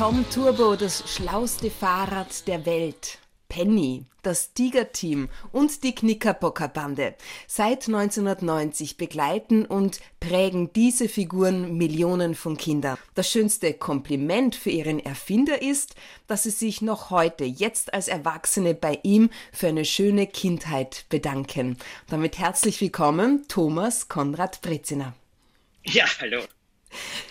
Tom Turbo, das schlauste Fahrrad der Welt. Penny, das Tiger-Team und die Knickerbocker-Bande. Seit 1990 begleiten und prägen diese Figuren Millionen von Kindern. Das schönste Kompliment für ihren Erfinder ist, dass sie sich noch heute, jetzt als Erwachsene bei ihm für eine schöne Kindheit bedanken. Damit herzlich willkommen, Thomas Konrad Breziner. Ja, hallo.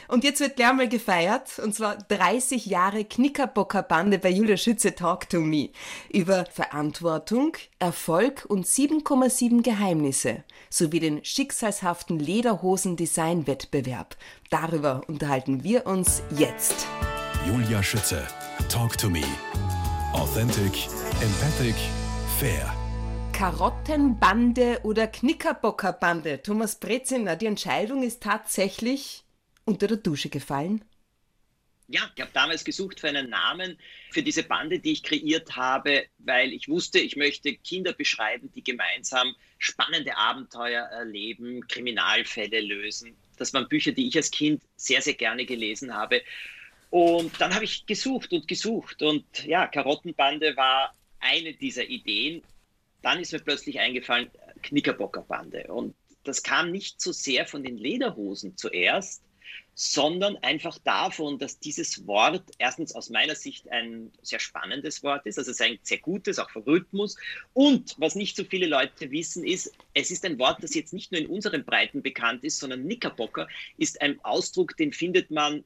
Und jetzt wird gleich mal gefeiert, und zwar 30 Jahre Knickerbocker Bande bei Julia Schütze Talk to Me. Über Verantwortung, Erfolg und 7,7 Geheimnisse sowie den schicksalshaften Lederhosen-Design-Wettbewerb. Darüber unterhalten wir uns jetzt. Julia Schütze, Talk to Me. Authentic, empathic, fair. Karottenbande oder Knickerbockerbande? Thomas Breziner, die Entscheidung ist tatsächlich unter der Dusche gefallen? Ja, ich habe damals gesucht für einen Namen für diese Bande, die ich kreiert habe, weil ich wusste, ich möchte Kinder beschreiben, die gemeinsam spannende Abenteuer erleben, Kriminalfälle lösen. Das waren Bücher, die ich als Kind sehr, sehr gerne gelesen habe. Und dann habe ich gesucht und gesucht. Und ja, Karottenbande war eine dieser Ideen. Dann ist mir plötzlich eingefallen, Knickerbockerbande. Und das kam nicht so sehr von den Lederhosen zuerst, sondern einfach davon, dass dieses Wort erstens aus meiner Sicht ein sehr spannendes Wort ist, also es ist ein sehr gutes, auch für Rhythmus. Und was nicht so viele Leute wissen, ist, es ist ein Wort, das jetzt nicht nur in unseren Breiten bekannt ist, sondern Knickerbocker ist ein Ausdruck, den findet man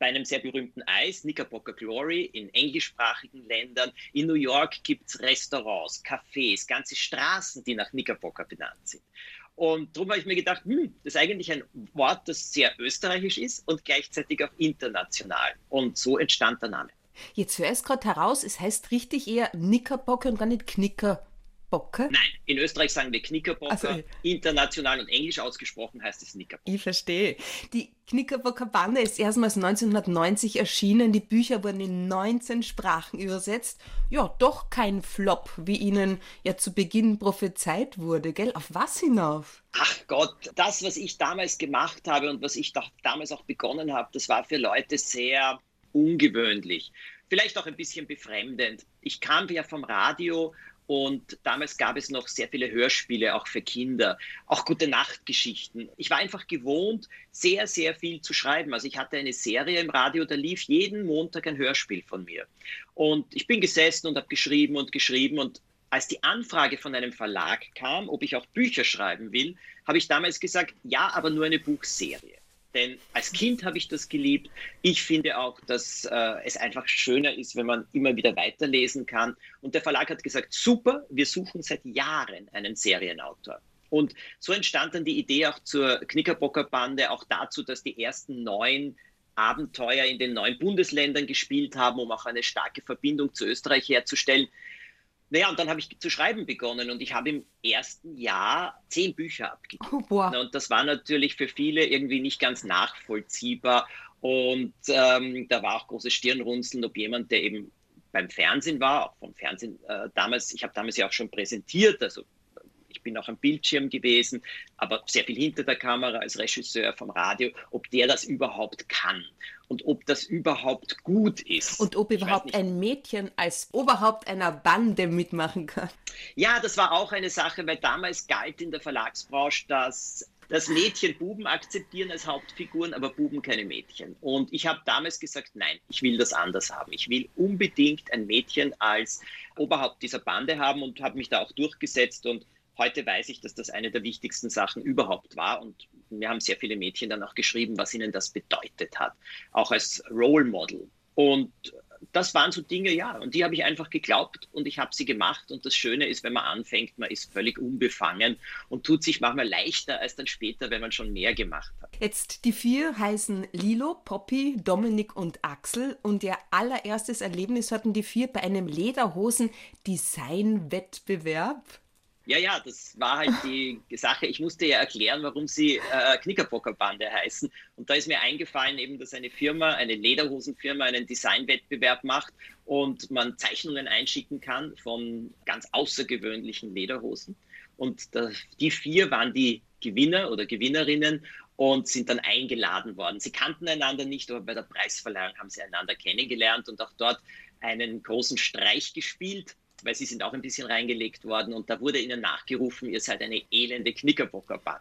bei einem sehr berühmten Eis, Knickerbocker Glory, in englischsprachigen Ländern. In New York gibt es Restaurants, Cafés, ganze Straßen, die nach Knickerbocker benannt sind. Und darum habe ich mir gedacht, hm, das ist eigentlich ein Wort, das sehr österreichisch ist und gleichzeitig auch international. Und so entstand der Name. Jetzt höre ich es gerade heraus, es heißt richtig eher Knickerbocker und gar nicht Knicker. Bocke? Nein, in Österreich sagen wir Knickerbocker. Also, international und englisch ausgesprochen heißt es Knickerbocker. Ich verstehe. Die Knickerbocker Bande ist erstmals 1990 erschienen. Die Bücher wurden in 19 Sprachen übersetzt. Ja, doch kein Flop, wie Ihnen ja zu Beginn prophezeit wurde, gell? Auf was hinauf? Ach Gott, das, was ich damals gemacht habe und was ich damals auch begonnen habe, das war für Leute sehr ungewöhnlich. Vielleicht auch ein bisschen befremdend. Ich kam ja vom Radio und damals gab es noch sehr viele Hörspiele, auch für Kinder, auch gute Nachtgeschichten. Ich war einfach gewohnt, sehr, sehr viel zu schreiben. Also ich hatte eine Serie im Radio, da lief jeden Montag ein Hörspiel von mir. Und ich bin gesessen und habe geschrieben und geschrieben. Und als die Anfrage von einem Verlag kam, ob ich auch Bücher schreiben will, habe ich damals gesagt, ja, aber nur eine Buchserie. Denn als Kind habe ich das geliebt. Ich finde auch, dass äh, es einfach schöner ist, wenn man immer wieder weiterlesen kann. Und der Verlag hat gesagt, super, wir suchen seit Jahren einen Serienautor. Und so entstand dann die Idee auch zur Knickerbocker-Bande, auch dazu, dass die ersten neun Abenteuer in den neuen Bundesländern gespielt haben, um auch eine starke Verbindung zu Österreich herzustellen. Naja, und dann habe ich zu schreiben begonnen und ich habe im ersten Jahr zehn Bücher abgegeben. Oh, und das war natürlich für viele irgendwie nicht ganz nachvollziehbar. Und ähm, da war auch großes Stirnrunzeln, ob jemand, der eben beim Fernsehen war, auch vom Fernsehen äh, damals, ich habe damals ja auch schon präsentiert, also ich bin auch am Bildschirm gewesen, aber sehr viel hinter der Kamera als Regisseur vom Radio, ob der das überhaupt kann und ob das überhaupt gut ist. Und ob überhaupt ein Mädchen als Oberhaupt einer Bande mitmachen kann. Ja, das war auch eine Sache, weil damals galt in der Verlagsbranche, dass dass Mädchen Buben akzeptieren als Hauptfiguren, aber Buben keine Mädchen. Und ich habe damals gesagt, nein, ich will das anders haben. Ich will unbedingt ein Mädchen als Oberhaupt dieser Bande haben und habe mich da auch durchgesetzt und Heute weiß ich, dass das eine der wichtigsten Sachen überhaupt war und mir haben sehr viele Mädchen dann auch geschrieben, was ihnen das bedeutet hat, auch als Role Model. Und das waren so Dinge, ja, und die habe ich einfach geglaubt und ich habe sie gemacht. Und das Schöne ist, wenn man anfängt, man ist völlig unbefangen und tut sich manchmal leichter als dann später, wenn man schon mehr gemacht hat. Jetzt die vier heißen Lilo, Poppy, Dominik und Axel. Und ihr allererstes Erlebnis hatten die vier bei einem Lederhosen-Design-Wettbewerb. Ja, ja, das war halt die Sache. Ich musste ja erklären, warum sie äh, Knickerbockerbande heißen. Und da ist mir eingefallen, eben, dass eine Firma, eine Lederhosenfirma, einen Designwettbewerb macht und man Zeichnungen einschicken kann von ganz außergewöhnlichen Lederhosen. Und da, die vier waren die Gewinner oder Gewinnerinnen und sind dann eingeladen worden. Sie kannten einander nicht, aber bei der Preisverleihung haben sie einander kennengelernt und auch dort einen großen Streich gespielt, weil sie sind auch ein bisschen reingelegt worden und da wurde ihnen nachgerufen, ihr seid eine elende Knickerbockerband.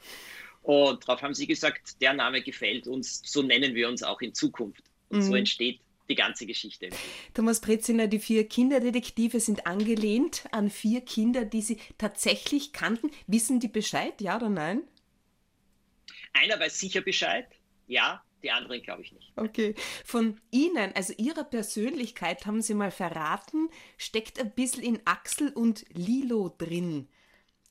Und darauf haben sie gesagt, der Name gefällt uns, so nennen wir uns auch in Zukunft. Und mhm. so entsteht die ganze Geschichte. Thomas Breziner, die vier Kinderdetektive sind angelehnt an vier Kinder, die Sie tatsächlich kannten. Wissen die Bescheid, ja oder nein? Einer weiß sicher Bescheid, ja, die anderen glaube ich nicht. Okay. Von Ihnen, also Ihrer Persönlichkeit, haben Sie mal verraten, steckt ein bisschen in Axel und Lilo drin.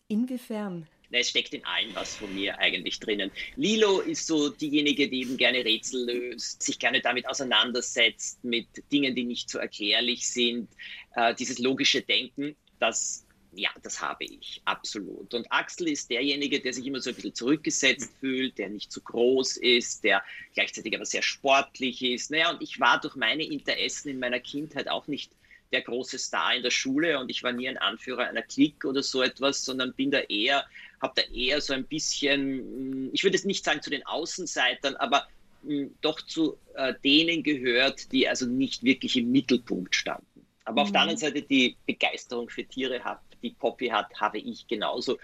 Inwiefern? es steckt in allen was von mir eigentlich drinnen. Lilo ist so diejenige, die eben gerne Rätsel löst, sich gerne damit auseinandersetzt, mit Dingen, die nicht so erklärlich sind. Äh, dieses logische Denken, das ja, das habe ich, absolut. Und Axel ist derjenige, der sich immer so ein bisschen zurückgesetzt fühlt, der nicht zu groß ist, der gleichzeitig aber sehr sportlich ist. Naja, und ich war durch meine Interessen in meiner Kindheit auch nicht der große Star in der Schule und ich war nie ein Anführer einer Clique oder so etwas, sondern bin da eher habe da eher so ein bisschen, mm, ich würde es nicht sagen zu den Außenseitern, aber mh, mm, doch zu äh, denen gehört, die also nicht wirklich im Mittelpunkt standen. Aber mhm. auf der anderen Seite die Begeisterung für Tiere hat, die Poppy hat, habe ich genauso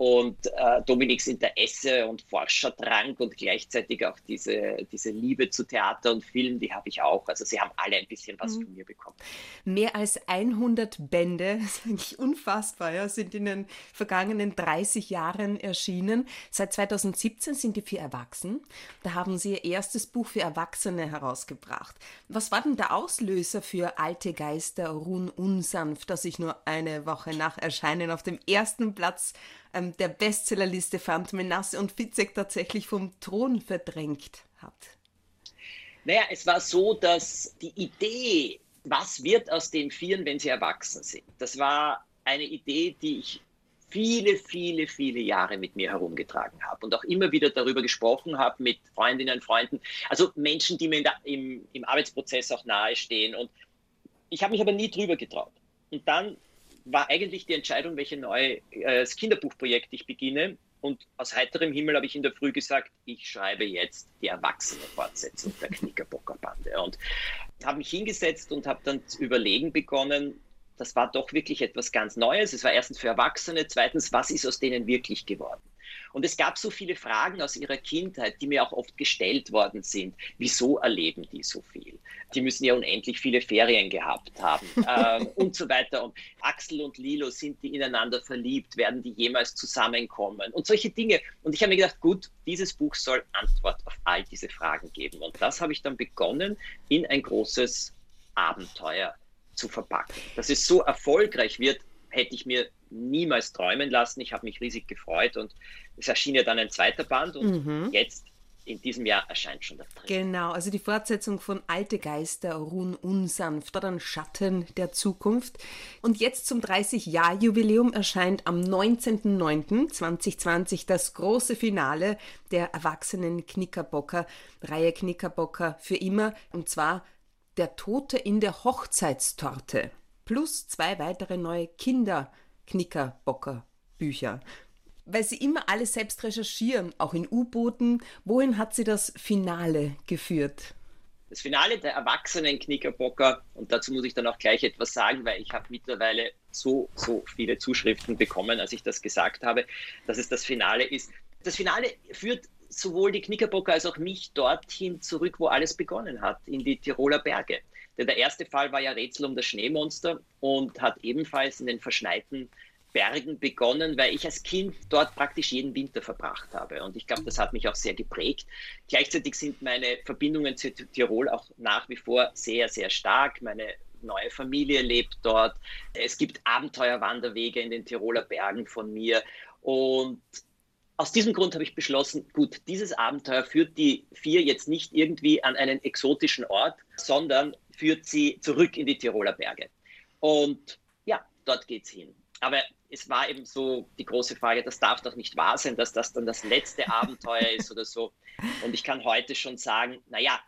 und äh, Dominiks Interesse und Forscherdrang und gleichzeitig auch diese, diese Liebe zu Theater und Film, die habe ich auch. Also sie haben alle ein bisschen was mhm. von mir bekommen. Mehr als 100 Bände, das ist eigentlich unfassbar, ja, sind in den vergangenen 30 Jahren erschienen. Seit 2017 sind die vier erwachsen. Da haben sie ihr erstes Buch für Erwachsene herausgebracht. Was war denn der Auslöser für Alte Geister ruhen unsanft, dass ich nur eine Woche nach Erscheinen auf dem ersten Platz ähm, der Bestsellerliste fand, Menasse und Fitzek tatsächlich vom Thron verdrängt hat? Naja, es war so, dass die Idee, was wird aus den Vieren, wenn sie erwachsen sind, das war eine Idee, die ich viele, viele, viele Jahre mit mir herumgetragen habe und auch immer wieder darüber gesprochen habe mit Freundinnen, Freunden, also Menschen, die mir im, im Arbeitsprozess auch nahestehen. Und ich habe mich aber nie drüber getraut. Und dann war eigentlich die Entscheidung, welche neue äh, Kinderbuchprojekt ich beginne. Und aus heiterem Himmel habe ich in der Früh gesagt, ich schreibe jetzt die erwachsene Fortsetzung der Knickerbocker Bande. Und habe mich hingesetzt und habe dann zu überlegen begonnen, das war doch wirklich etwas ganz Neues. Es war erstens für Erwachsene, zweitens, was ist aus denen wirklich geworden? Und es gab so viele Fragen aus ihrer Kindheit, die mir auch oft gestellt worden sind. Wieso erleben die so viel? Die müssen ja unendlich viele Ferien gehabt haben ähm, und so weiter. Und Axel und Lilo, sind die ineinander verliebt? Werden die jemals zusammenkommen? Und solche Dinge. Und ich habe mir gedacht, gut, dieses Buch soll Antwort auf all diese Fragen geben. Und das habe ich dann begonnen in ein großes Abenteuer zu verpacken. Dass es so erfolgreich wird, hätte ich mir niemals träumen lassen. Ich habe mich riesig gefreut und es erschien ja dann ein zweiter Band und mhm. jetzt in diesem Jahr erscheint schon der dritte. Genau, also die Fortsetzung von Alte Geister ruhen unsanft oder ein Schatten der Zukunft. Und jetzt zum 30-Jahr-Jubiläum erscheint am 19.09.2020 das große Finale der Erwachsenen Knickerbocker, Reihe Knickerbocker für immer, und zwar Der Tote in der Hochzeitstorte plus zwei weitere neue Kinder-Knickerbocker-Bücher. Weil sie immer alles selbst recherchieren, auch in U-Booten. Wohin hat sie das Finale geführt? Das Finale der erwachsenen Knickerbocker, und dazu muss ich dann auch gleich etwas sagen, weil ich habe mittlerweile so, so viele Zuschriften bekommen, als ich das gesagt habe, dass es das Finale ist. Das Finale führt sowohl die Knickerbocker als auch mich dorthin zurück, wo alles begonnen hat, in die Tiroler Berge. Denn der erste Fall war ja Rätsel um das Schneemonster und hat ebenfalls in den verschneiten Bergen begonnen, weil ich als Kind dort praktisch jeden Winter verbracht habe. Und ich glaube, das hat mich auch sehr geprägt. Gleichzeitig sind meine Verbindungen zu Tirol auch nach wie vor sehr, sehr stark. Meine neue Familie lebt dort. Es gibt Abenteuerwanderwege in den Tiroler Bergen von mir. Und aus diesem Grund habe ich beschlossen, gut, dieses Abenteuer führt die vier jetzt nicht irgendwie an einen exotischen Ort, sondern führt sie zurück in die Tiroler Berge. Und ja, dort geht es hin. Aber es war eben so die große Frage, das darf doch nicht wahr sein, dass das dann das letzte Abenteuer ist oder so. Und ich kann heute schon sagen, naja,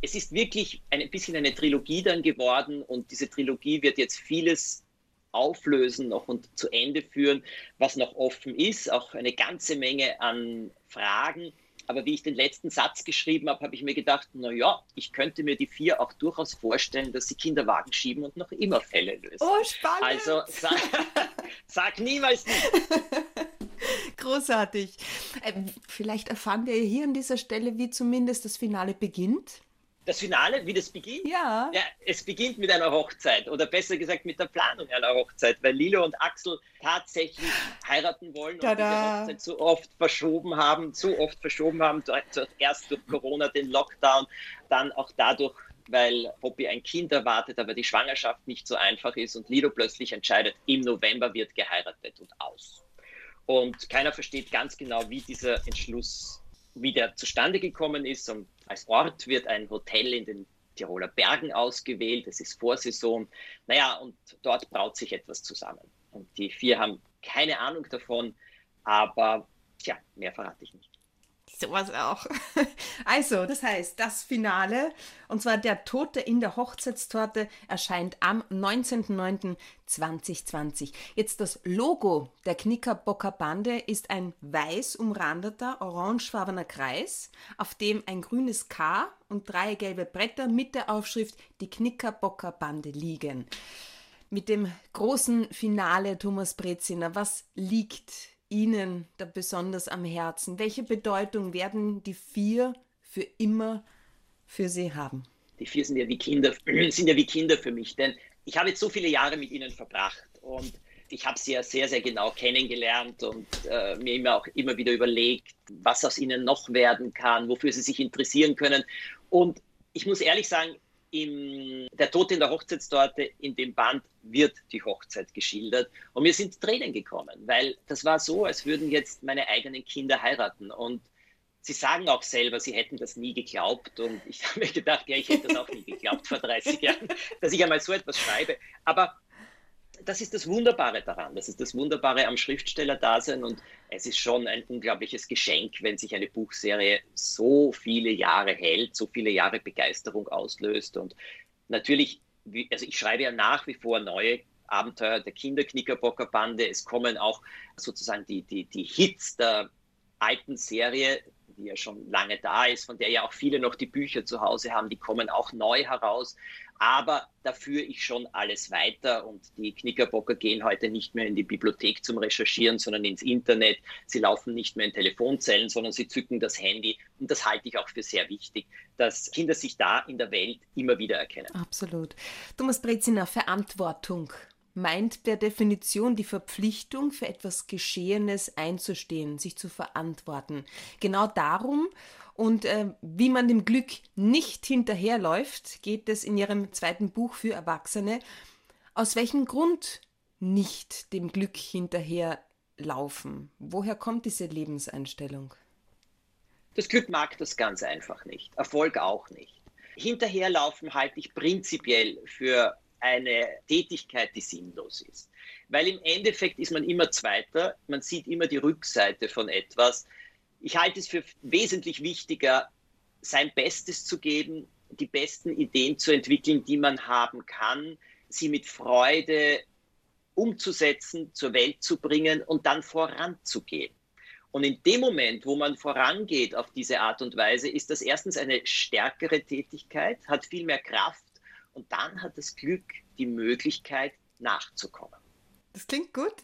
es ist wirklich ein bisschen eine Trilogie dann geworden und diese Trilogie wird jetzt vieles auflösen noch und zu Ende führen, was noch offen ist. Auch eine ganze Menge an Fragen. Aber wie ich den letzten Satz geschrieben habe, habe ich mir gedacht, na ja, ich könnte mir die vier auch durchaus vorstellen, dass sie Kinderwagen schieben und noch immer Fälle lösen. Oh, spannend. Also sag, sag niemals nicht. Großartig. Ähm, vielleicht erfahren wir hier an dieser Stelle, wie zumindest das Finale beginnt das Finale, wie das beginnt? Ja. ja. Es beginnt mit einer Hochzeit oder besser gesagt mit der Planung einer Hochzeit, weil Lilo und Axel tatsächlich heiraten wollen Tada. und diese Hochzeit so oft verschoben haben, so oft verschoben haben, zuerst durch Corona den Lockdown, dann auch dadurch, weil Poppy ein Kind erwartet, aber die Schwangerschaft nicht so einfach ist und Lilo plötzlich entscheidet, im November wird geheiratet und aus. Und keiner versteht ganz genau, wie dieser Entschluss wie der zustande gekommen ist. Und als Ort wird ein Hotel in den Tiroler Bergen ausgewählt. Es ist Vorsaison. Naja, und dort braut sich etwas zusammen. Und die vier haben keine Ahnung davon, aber tja, mehr verrate ich nicht. Sowas auch. Also, das heißt, das Finale, und zwar der Tote in der Hochzeitstorte, erscheint am 19.09.2020. Jetzt das Logo der Knickerbocker Bande ist ein weiß umrandeter, orangefarbener Kreis, auf dem ein grünes K und drei gelbe Bretter mit der Aufschrift Die Knickerbocker Bande liegen. Mit dem großen Finale, Thomas Breziner, was liegt Ihnen da besonders am Herzen? Welche Bedeutung werden die vier für immer für Sie haben? Die vier sind ja wie Kinder, sind ja wie Kinder für mich, denn ich habe jetzt so viele Jahre mit ihnen verbracht und ich habe sie ja sehr, sehr genau kennengelernt und äh, mir immer auch immer wieder überlegt, was aus ihnen noch werden kann, wofür sie sich interessieren können. Und ich muss ehrlich sagen, im Der Tod in der Hochzeitstorte, in dem Band wird die Hochzeit geschildert. Und mir sind Tränen gekommen, weil das war so, als würden jetzt meine eigenen Kinder heiraten. Und sie sagen auch selber, sie hätten das nie geglaubt. Und ich habe mir gedacht, ja, ich hätte das auch nie geglaubt vor 30 Jahren, dass ich einmal so etwas schreibe. Aber das ist das Wunderbare daran. Das ist das Wunderbare am Schriftsteller-Dasein und es ist schon ein unglaubliches Geschenk, wenn sich eine Buchserie so viele Jahre hält, so viele Jahre Begeisterung auslöst und natürlich, also ich schreibe ja nach wie vor neue Abenteuer der Kinderknickerbocker-Bande. Es kommen auch sozusagen die, die, die Hits der alten Serie, die ja schon lange da ist, von der ja auch viele noch die Bücher zu Hause haben, die kommen auch neu heraus. Aber da führe ich schon alles weiter und die Knickerbocker gehen heute nicht mehr in die Bibliothek zum Recherchieren, sondern ins Internet. Sie laufen nicht mehr in Telefonzellen, sondern sie zücken das Handy. Und das halte ich auch für sehr wichtig, dass Kinder sich da in der Welt immer wieder erkennen. Absolut. Thomas Breziner, Verantwortung meint per Definition die Verpflichtung, für etwas Geschehenes einzustehen, sich zu verantworten. Genau darum und äh, wie man dem Glück nicht hinterherläuft, geht es in ihrem zweiten Buch für Erwachsene. Aus welchem Grund nicht dem Glück hinterherlaufen? Woher kommt diese Lebenseinstellung? Das Glück mag das ganz einfach nicht, Erfolg auch nicht. Hinterherlaufen halte ich prinzipiell für eine Tätigkeit, die sinnlos ist. Weil im Endeffekt ist man immer Zweiter, man sieht immer die Rückseite von etwas. Ich halte es für wesentlich wichtiger, sein Bestes zu geben, die besten Ideen zu entwickeln, die man haben kann, sie mit Freude umzusetzen, zur Welt zu bringen und dann voranzugehen. Und in dem Moment, wo man vorangeht auf diese Art und Weise, ist das erstens eine stärkere Tätigkeit, hat viel mehr Kraft und dann hat das Glück die Möglichkeit nachzukommen. Das klingt gut.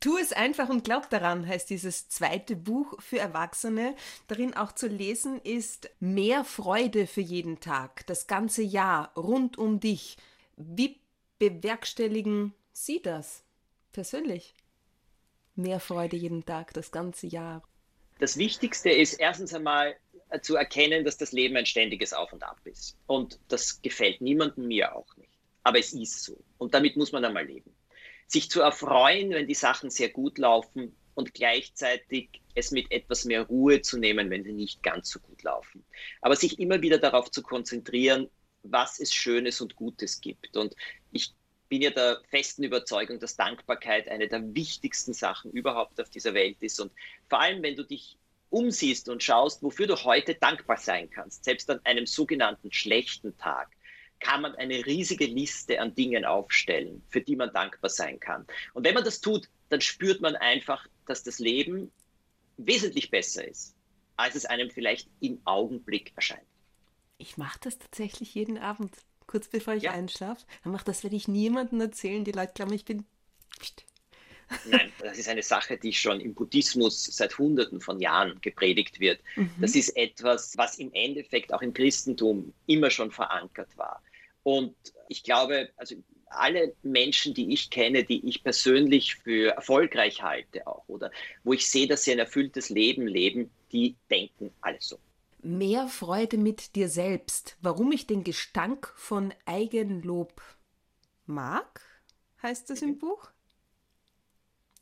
Tu es einfach und glaub daran, heißt dieses zweite Buch für Erwachsene. Darin auch zu lesen ist Mehr Freude für jeden Tag, das ganze Jahr rund um dich. Wie bewerkstelligen Sie das persönlich? Mehr Freude jeden Tag, das ganze Jahr. Das Wichtigste ist erstens einmal zu erkennen, dass das Leben ein ständiges Auf und Ab ist. Und das gefällt niemandem, mir auch nicht. Aber es ist so. Und damit muss man einmal leben sich zu erfreuen, wenn die Sachen sehr gut laufen und gleichzeitig es mit etwas mehr Ruhe zu nehmen, wenn sie nicht ganz so gut laufen. Aber sich immer wieder darauf zu konzentrieren, was es Schönes und Gutes gibt. Und ich bin ja der festen Überzeugung, dass Dankbarkeit eine der wichtigsten Sachen überhaupt auf dieser Welt ist. Und vor allem, wenn du dich umsiehst und schaust, wofür du heute dankbar sein kannst, selbst an einem sogenannten schlechten Tag, kann man eine riesige Liste an Dingen aufstellen, für die man dankbar sein kann. Und wenn man das tut, dann spürt man einfach, dass das Leben wesentlich besser ist, als es einem vielleicht im Augenblick erscheint. Ich mache das tatsächlich jeden Abend, kurz bevor ich ja. einschlafe. Dann mache das, werde ich niemandem erzählen. Die Leute glauben, ich bin. Nein, das ist eine Sache, die schon im Buddhismus seit Hunderten von Jahren gepredigt wird. Mhm. Das ist etwas, was im Endeffekt auch im Christentum immer schon verankert war. Und ich glaube, also alle Menschen, die ich kenne, die ich persönlich für erfolgreich halte auch oder wo ich sehe, dass sie ein erfülltes Leben leben, die denken alles so. Mehr Freude mit dir selbst. Warum ich den Gestank von Eigenlob mag, heißt das im mhm. Buch?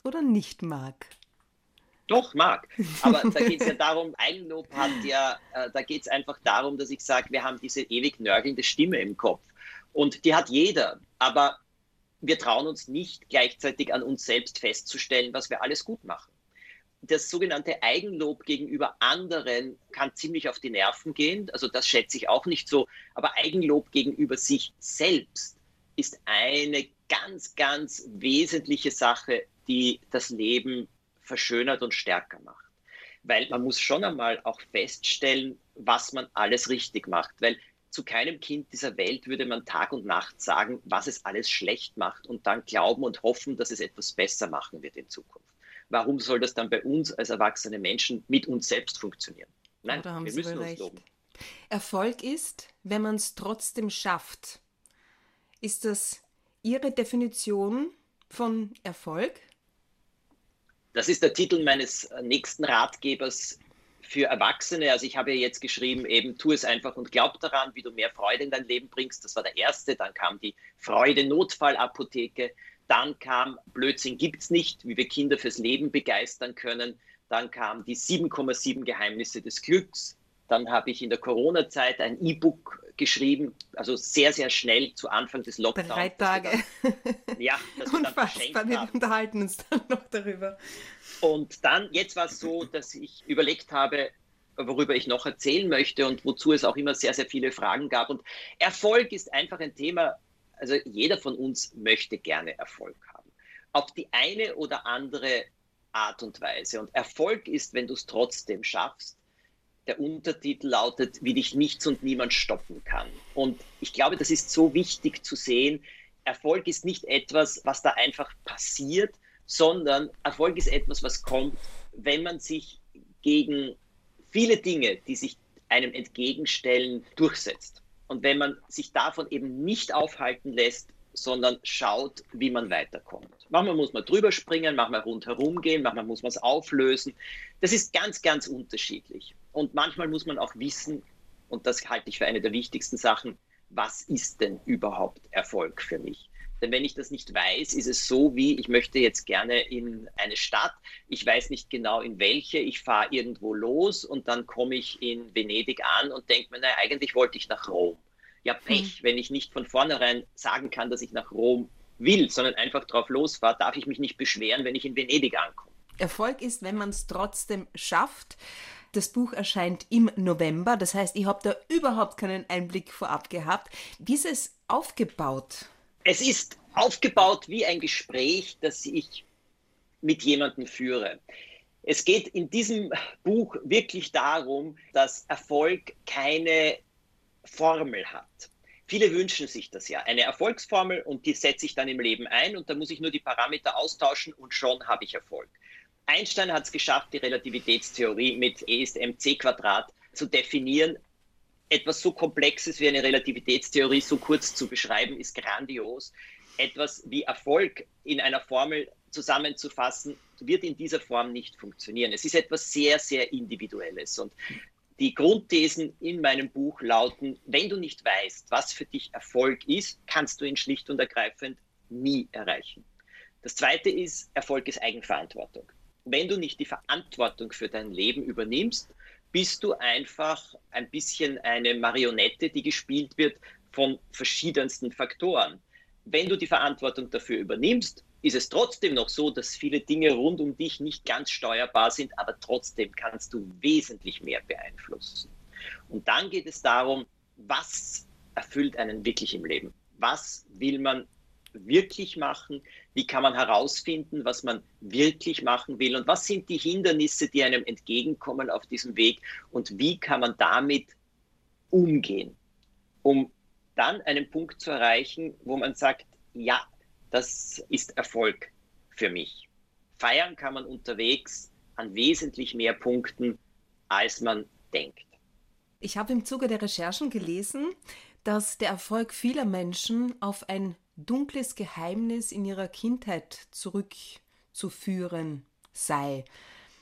Oder nicht mag? Doch, mag. Aber da geht es ja darum, Eigenlob hat ja, äh, da geht es einfach darum, dass ich sage, wir haben diese ewig nörgelnde Stimme im Kopf. Und die hat jeder. Aber wir trauen uns nicht gleichzeitig an uns selbst festzustellen, was wir alles gut machen. Das sogenannte Eigenlob gegenüber anderen kann ziemlich auf die Nerven gehen. Also das schätze ich auch nicht so. Aber Eigenlob gegenüber sich selbst ist eine ganz, ganz wesentliche Sache, die das Leben verschönert und stärker macht. Weil man muss schon einmal auch feststellen, was man alles richtig macht. Weil zu keinem Kind dieser Welt würde man Tag und Nacht sagen, was es alles schlecht macht und dann glauben und hoffen, dass es etwas besser machen wird in Zukunft. Warum soll das dann bei uns als erwachsene Menschen mit uns selbst funktionieren? Nein, wir müssen uns loben. Erfolg ist, wenn man es trotzdem schafft. Ist das Ihre Definition von Erfolg? Das ist der Titel meines nächsten Ratgebers für Erwachsene, also ich habe ja jetzt geschrieben, eben tu es einfach und glaub daran, wie du mehr Freude in dein Leben bringst. Das war der erste. Dann kam die Freude-Notfallapotheke. Dann kam Blödsinn gibt's nicht, wie wir Kinder fürs Leben begeistern können. Dann kam die 7,7 Geheimnisse des Glücks. Dann habe ich in der Corona-Zeit ein E-Book geschrieben, also sehr, sehr schnell zu Anfang des Lockdowns. Drei Tage. Dann, ja, das wir dann wir unterhalten uns dann noch darüber. Und dann, jetzt war es so, dass ich überlegt habe, worüber ich noch erzählen möchte und wozu es auch immer sehr, sehr viele Fragen gab. Und Erfolg ist einfach ein Thema, also jeder von uns möchte gerne Erfolg haben. Auf die eine oder andere Art und Weise. Und Erfolg ist, wenn du es trotzdem schaffst, der Untertitel lautet, wie dich nichts und niemand stoppen kann. Und ich glaube, das ist so wichtig zu sehen. Erfolg ist nicht etwas, was da einfach passiert, sondern Erfolg ist etwas, was kommt, wenn man sich gegen viele Dinge, die sich einem entgegenstellen, durchsetzt. Und wenn man sich davon eben nicht aufhalten lässt, sondern schaut, wie man weiterkommt. Manchmal muss man drüber springen, manchmal rundherum gehen, manchmal muss man es auflösen. Das ist ganz, ganz unterschiedlich. Und manchmal muss man auch wissen, und das halte ich für eine der wichtigsten Sachen, was ist denn überhaupt Erfolg für mich? Denn wenn ich das nicht weiß, ist es so wie, ich möchte jetzt gerne in eine Stadt, ich weiß nicht genau in welche, ich fahre irgendwo los und dann komme ich in Venedig an und denke mir, naja, eigentlich wollte ich nach Rom ja Pech, hm. wenn ich nicht von vornherein sagen kann, dass ich nach Rom will, sondern einfach drauf losfahre, darf ich mich nicht beschweren, wenn ich in Venedig ankomme. Erfolg ist, wenn man es trotzdem schafft. Das Buch erscheint im November, das heißt, ich habe da überhaupt keinen Einblick vorab gehabt. Wie ist es aufgebaut? Es ist aufgebaut wie ein Gespräch, das ich mit jemandem führe. Es geht in diesem Buch wirklich darum, dass Erfolg keine Formel hat. Viele wünschen sich das ja, eine Erfolgsformel und die setze ich dann im Leben ein und da muss ich nur die Parameter austauschen und schon habe ich Erfolg. Einstein hat es geschafft, die Relativitätstheorie mit E ist mc Quadrat zu definieren. Etwas so Komplexes wie eine Relativitätstheorie so kurz zu beschreiben, ist grandios. Etwas wie Erfolg in einer Formel zusammenzufassen, wird in dieser Form nicht funktionieren. Es ist etwas sehr, sehr Individuelles. Und die Grundthesen in meinem Buch lauten, wenn du nicht weißt, was für dich Erfolg ist, kannst du ihn schlicht und ergreifend nie erreichen. Das zweite ist, Erfolg ist Eigenverantwortung. Wenn du nicht die Verantwortung für dein Leben übernimmst, bist du einfach ein bisschen eine Marionette, die gespielt wird von verschiedensten Faktoren. Wenn du die Verantwortung dafür übernimmst, ist es trotzdem noch so, dass viele Dinge rund um dich nicht ganz steuerbar sind, aber trotzdem kannst du wesentlich mehr beeinflussen. Und dann geht es darum, was erfüllt einen wirklich im Leben? Was will man wirklich machen? Wie kann man herausfinden, was man wirklich machen will? Und was sind die Hindernisse, die einem entgegenkommen auf diesem Weg? Und wie kann man damit umgehen, um dann einen Punkt zu erreichen, wo man sagt, ja, das ist Erfolg für mich. Feiern kann man unterwegs an wesentlich mehr Punkten, als man denkt. Ich habe im Zuge der Recherchen gelesen, dass der Erfolg vieler Menschen auf ein dunkles Geheimnis in ihrer Kindheit zurückzuführen sei.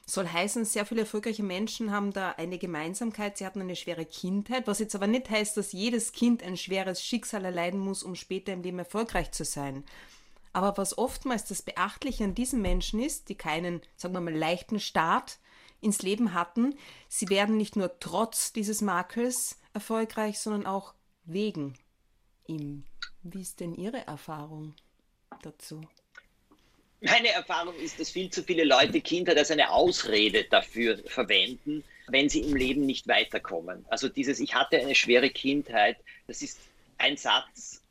Soll heißen, sehr viele erfolgreiche Menschen haben da eine Gemeinsamkeit. Sie hatten eine schwere Kindheit, was jetzt aber nicht heißt, dass jedes Kind ein schweres Schicksal erleiden muss, um später im Leben erfolgreich zu sein. Aber was oftmals das Beachtliche an diesen Menschen ist, die keinen, sagen wir mal, leichten Start ins Leben hatten, sie werden nicht nur trotz dieses Makels erfolgreich, sondern auch wegen ihm. Wie ist denn Ihre Erfahrung dazu? Meine Erfahrung ist, dass viel zu viele Leute Kinder als eine Ausrede dafür verwenden, wenn sie im Leben nicht weiterkommen. Also dieses Ich hatte eine schwere Kindheit, das ist ein Satz,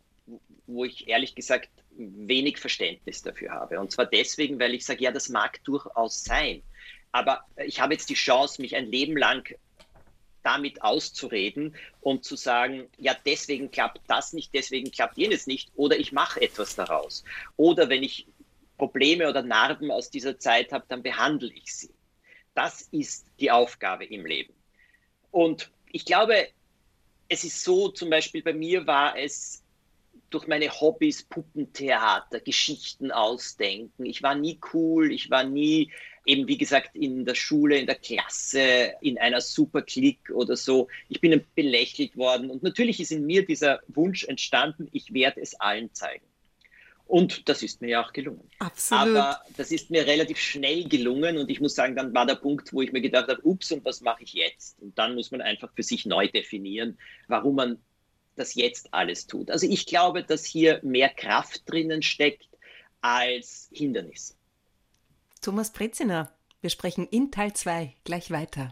wo ich ehrlich gesagt wenig Verständnis dafür habe. Und zwar deswegen, weil ich sage, ja, das mag durchaus sein. Aber ich habe jetzt die Chance, mich ein Leben lang damit auszureden und zu sagen, ja, deswegen klappt das nicht, deswegen klappt jenes nicht, oder ich mache etwas daraus. Oder wenn ich Probleme oder Narben aus dieser Zeit habe, dann behandle ich sie. Das ist die Aufgabe im Leben. Und ich glaube, es ist so, zum Beispiel bei mir war es durch meine Hobbys, Puppentheater, Geschichten ausdenken. Ich war nie cool, ich war nie eben, wie gesagt, in der Schule, in der Klasse, in einer Superklick oder so. Ich bin belächelt worden. Und natürlich ist in mir dieser Wunsch entstanden, ich werde es allen zeigen. Und das ist mir ja auch gelungen. Absolut. Aber das ist mir relativ schnell gelungen und ich muss sagen, dann war der Punkt, wo ich mir gedacht habe, ups, und was mache ich jetzt? Und dann muss man einfach für sich neu definieren, warum man das jetzt alles tut. Also ich glaube, dass hier mehr Kraft drinnen steckt als Hindernis. Thomas Breziner, wir sprechen in Teil 2 gleich weiter.